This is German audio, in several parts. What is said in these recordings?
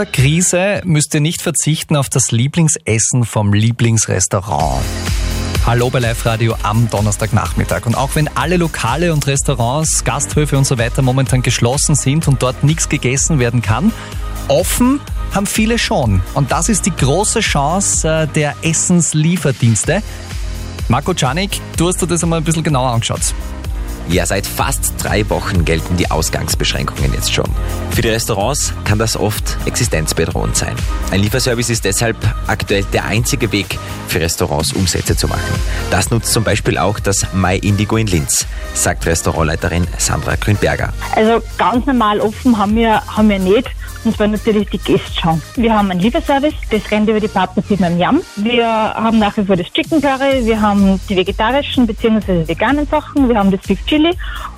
dieser Krise müsst ihr nicht verzichten auf das Lieblingsessen vom Lieblingsrestaurant. Hallo bei Live Radio am Donnerstagnachmittag. Und auch wenn alle Lokale und Restaurants, Gasthöfe und so weiter momentan geschlossen sind und dort nichts gegessen werden kann, offen haben viele schon. Und das ist die große Chance äh, der Essenslieferdienste. Marco Czanik, du hast dir das einmal ein bisschen genauer angeschaut. Ja, seit fast drei Wochen gelten die Ausgangsbeschränkungen jetzt schon. Für die Restaurants kann das oft existenzbedrohend sein. Ein Lieferservice ist deshalb aktuell der einzige Weg für Restaurants Umsätze zu machen. Das nutzt zum Beispiel auch das My Indigo in Linz, sagt Restaurantleiterin Sandra Grünberger. Also ganz normal offen haben wir, haben wir nicht. Und zwar natürlich die Gäste schauen. Wir haben einen Lieferservice, das rennt über die Partnerfirma im Yam. Wir haben nach wie vor das Chicken Curry, wir haben die vegetarischen bzw. veganen Sachen, wir haben das Beef Chili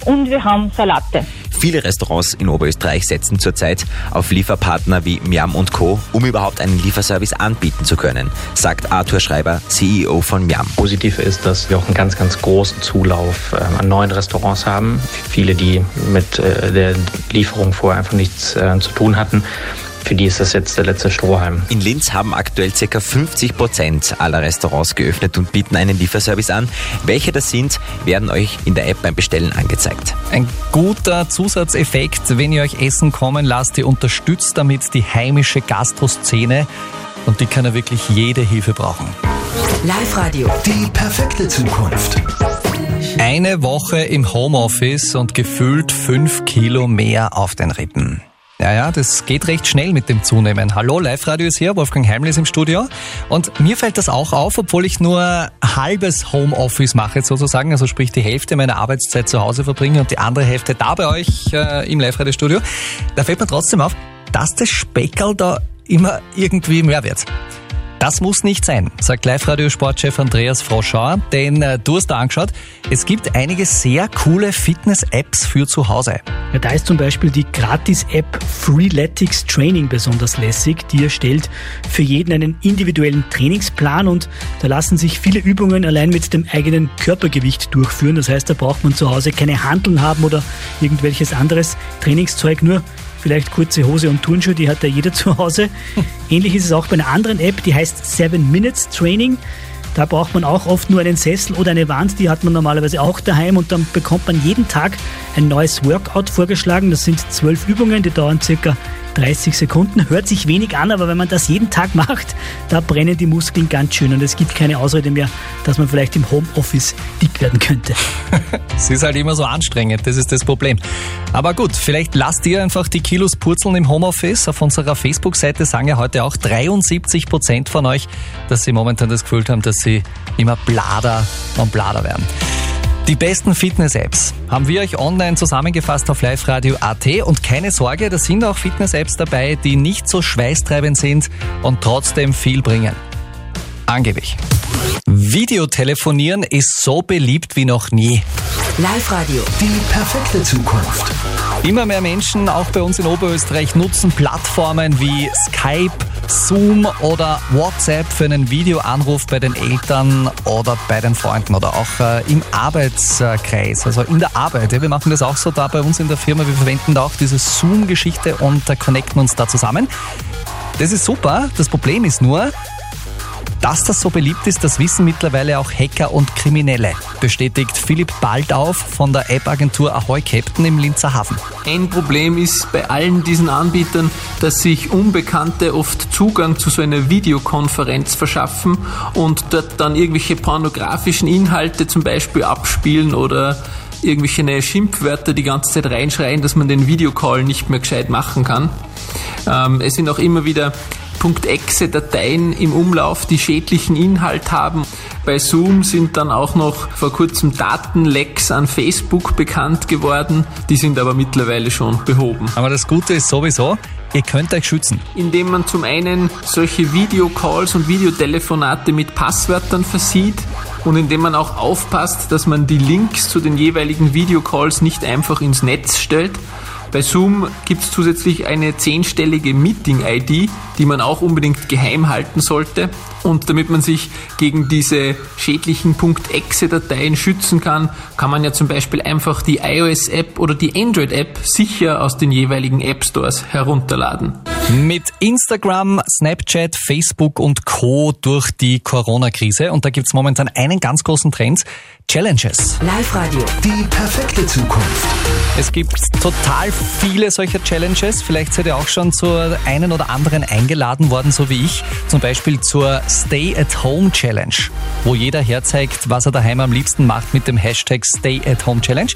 und wir haben Salate. Viele Restaurants in Oberösterreich setzen zurzeit auf Lieferpartner wie Miam und Co., um überhaupt einen Lieferservice anbieten zu können, sagt Arthur Schreiber, CEO von Miam. Positiv ist, dass wir auch einen ganz, ganz großen Zulauf äh, an neuen Restaurants haben. Viele, die mit äh, der Lieferung vorher einfach nichts äh, zu tun hatten, für die ist das jetzt der letzte Strohhalm. In Linz haben aktuell ca. 50 Prozent aller Restaurants geöffnet und bieten einen Lieferservice an. Welche das sind, werden euch in der App beim Bestellen angezeigt. Ein guter Zusatzeffekt, wenn ihr euch Essen kommen lasst, ihr unterstützt damit die heimische Gastroszene und die kann ja wirklich jede Hilfe brauchen. Live Radio. Die perfekte Zukunft. Eine Woche im Homeoffice und gefühlt fünf Kilo mehr auf den Rippen. Ja, ja, das geht recht schnell mit dem Zunehmen. Hallo, Live-Radio ist hier, Wolfgang Heiml ist im Studio. Und mir fällt das auch auf, obwohl ich nur halbes Homeoffice mache sozusagen, also sprich die Hälfte meiner Arbeitszeit zu Hause verbringe und die andere Hälfte da bei euch äh, im Live-Radio-Studio. Da fällt mir trotzdem auf, dass das Speckerl da immer irgendwie mehr wird. Das muss nicht sein, sagt Live-Radio-Sportchef Andreas Froschauer, denn äh, du hast da angeschaut, es gibt einige sehr coole Fitness-Apps für zu Hause. Ja, da ist zum Beispiel die Gratis-App Freeletics Training besonders lässig. Die erstellt für jeden einen individuellen Trainingsplan und da lassen sich viele Übungen allein mit dem eigenen Körpergewicht durchführen. Das heißt, da braucht man zu Hause keine Handeln haben oder irgendwelches anderes Trainingszeug, nur vielleicht kurze Hose und Turnschuhe, die hat ja jeder zu Hause. Ähnlich ist es auch bei einer anderen App, die heißt Seven Minutes Training. Da braucht man auch oft nur einen Sessel oder eine Wand, die hat man normalerweise auch daheim und dann bekommt man jeden Tag ein neues Workout vorgeschlagen. Das sind zwölf Übungen, die dauern circa 30 Sekunden. Hört sich wenig an, aber wenn man das jeden Tag macht, da brennen die Muskeln ganz schön und es gibt keine Ausrede mehr, dass man vielleicht im Homeoffice dick werden könnte. Es ist halt immer so anstrengend, das ist das Problem. Aber gut, vielleicht lasst ihr einfach die Kilos purzeln im Homeoffice. Auf unserer Facebook-Seite sagen ja heute auch 73 Prozent von euch, dass sie momentan das Gefühl haben, dass sie immer blader und blader werden. Die besten Fitness-Apps haben wir euch online zusammengefasst auf liveradio.at und keine Sorge, da sind auch Fitness-Apps dabei, die nicht so schweißtreibend sind und trotzdem viel bringen. Angeblich. Videotelefonieren ist so beliebt wie noch nie. Live Radio. Die perfekte Zukunft. Immer mehr Menschen, auch bei uns in Oberösterreich, nutzen Plattformen wie Skype, Zoom oder WhatsApp für einen Videoanruf bei den Eltern oder bei den Freunden oder auch äh, im Arbeitskreis, also in der Arbeit. Wir machen das auch so da bei uns in der Firma. Wir verwenden da auch diese Zoom-Geschichte und äh, connecten uns da zusammen. Das ist super. Das Problem ist nur, dass das so beliebt ist, das wissen mittlerweile auch Hacker und Kriminelle, bestätigt Philipp Baldauf von der App-Agentur Ahoy Captain im Linzer Hafen. Ein Problem ist bei allen diesen Anbietern, dass sich Unbekannte oft Zugang zu so einer Videokonferenz verschaffen und dort dann irgendwelche pornografischen Inhalte zum Beispiel abspielen oder irgendwelche Schimpfwörter die ganze Zeit reinschreien, dass man den Videocall nicht mehr gescheit machen kann. Ähm, es sind auch immer wieder .exe-Dateien im Umlauf, die schädlichen Inhalt haben. Bei Zoom sind dann auch noch vor kurzem Datenlecks an Facebook bekannt geworden. Die sind aber mittlerweile schon behoben. Aber das Gute ist sowieso, ihr könnt euch schützen. Indem man zum einen solche Videocalls und Videotelefonate mit Passwörtern versieht und indem man auch aufpasst, dass man die Links zu den jeweiligen Videocalls nicht einfach ins Netz stellt, bei Zoom gibt es zusätzlich eine zehnstellige Meeting-ID, die man auch unbedingt geheim halten sollte. Und damit man sich gegen diese schädlichen .exe-Dateien schützen kann, kann man ja zum Beispiel einfach die iOS-App oder die Android-App sicher aus den jeweiligen App Stores herunterladen. Mit Instagram, Snapchat, Facebook und Co. durch die Corona-Krise. Und da gibt's momentan einen ganz großen Trend. Challenges. Live-Radio. Die perfekte Zukunft. Es gibt total viele solcher Challenges. Vielleicht seid ihr auch schon zur einen oder anderen eingeladen worden, so wie ich. Zum Beispiel zur Stay-at-Home-Challenge, wo jeder herzeigt, was er daheim am liebsten macht mit dem Hashtag Stay-at-Home-Challenge.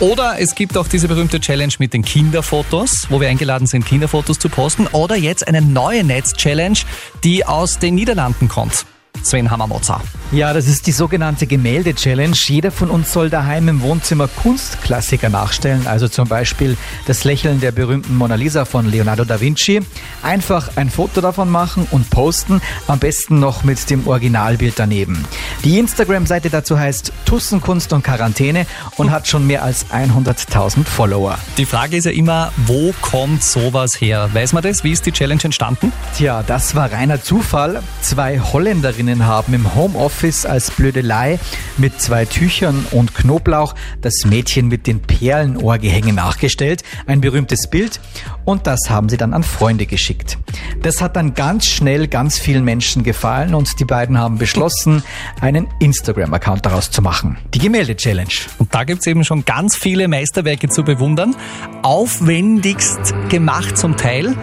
Oder es gibt auch diese berühmte Challenge mit den Kinderfotos, wo wir eingeladen sind, Kinderfotos zu posten. Oder jetzt eine neue Netz-Challenge, die aus den Niederlanden kommt. Sven Hammermotzer. Ja, das ist die sogenannte Gemälde-Challenge. Jeder von uns soll daheim im Wohnzimmer Kunstklassiker nachstellen, also zum Beispiel das Lächeln der berühmten Mona Lisa von Leonardo da Vinci. Einfach ein Foto davon machen und posten, am besten noch mit dem Originalbild daneben. Die Instagram-Seite dazu heißt Tussenkunst und Quarantäne und hat schon mehr als 100.000 Follower. Die Frage ist ja immer, wo kommt sowas her? Weiß man das? Wie ist die Challenge entstanden? Tja, das war reiner Zufall. Zwei Holländerinnen haben im Homeoffice als Blödelei mit zwei Tüchern und Knoblauch das Mädchen mit den Perlenohrgehängen nachgestellt. Ein berühmtes Bild. Und das haben sie dann an Freunde geschickt. Das hat dann ganz schnell ganz vielen Menschen gefallen und die beiden haben beschlossen, einen Instagram-Account daraus zu machen. Die Gemälde-Challenge. Und da gibt's eben schon ganz viele Meisterwerke zu bewundern. Aufwendigst gemacht zum Teil.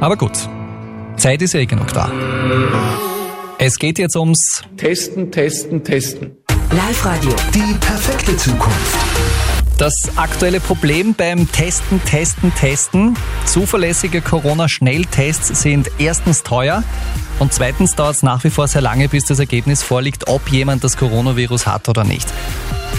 Aber gut, Zeit ist ja eh genug da. Es geht jetzt ums Testen, testen, testen. Live-Radio. Die perfekte Zukunft. Das aktuelle Problem beim Testen, Testen, Testen. Zuverlässige Corona-Schnelltests sind erstens teuer und zweitens dauert es nach wie vor sehr lange, bis das Ergebnis vorliegt, ob jemand das Coronavirus hat oder nicht.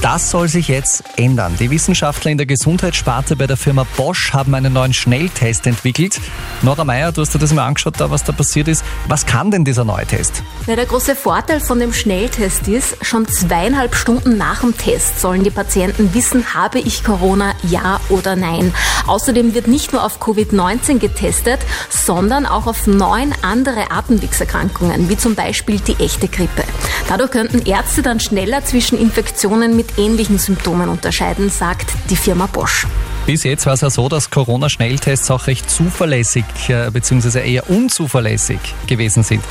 Das soll sich jetzt ändern. Die Wissenschaftler in der Gesundheitssparte bei der Firma Bosch haben einen neuen Schnelltest entwickelt. Nora Meyer, du hast dir das mal angeschaut, da was da passiert ist. Was kann denn dieser neue Test? Ja, der große Vorteil von dem Schnelltest ist, schon zweieinhalb Stunden nach dem Test sollen die Patienten wissen, habe ich Corona, ja oder nein. Außerdem wird nicht nur auf Covid-19 getestet, sondern auch auf neun andere Atemwegserkrankungen, wie zum Beispiel die echte Grippe. Dadurch könnten Ärzte dann schneller zwischen Infektionen mit ähnlichen Symptomen unterscheiden, sagt die Firma Bosch. Bis jetzt war es ja so, dass Corona-Schnelltests auch recht zuverlässig äh, bzw. eher unzuverlässig gewesen sind.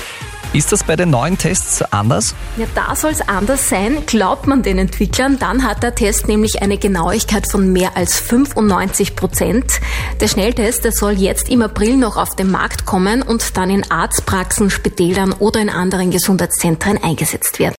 Ist das bei den neuen Tests anders? Ja, da soll es anders sein, glaubt man den Entwicklern. Dann hat der Test nämlich eine Genauigkeit von mehr als 95 Prozent. Der Schnelltest, der soll jetzt im April noch auf den Markt kommen und dann in Arztpraxen, Spitälern oder in anderen Gesundheitszentren eingesetzt werden.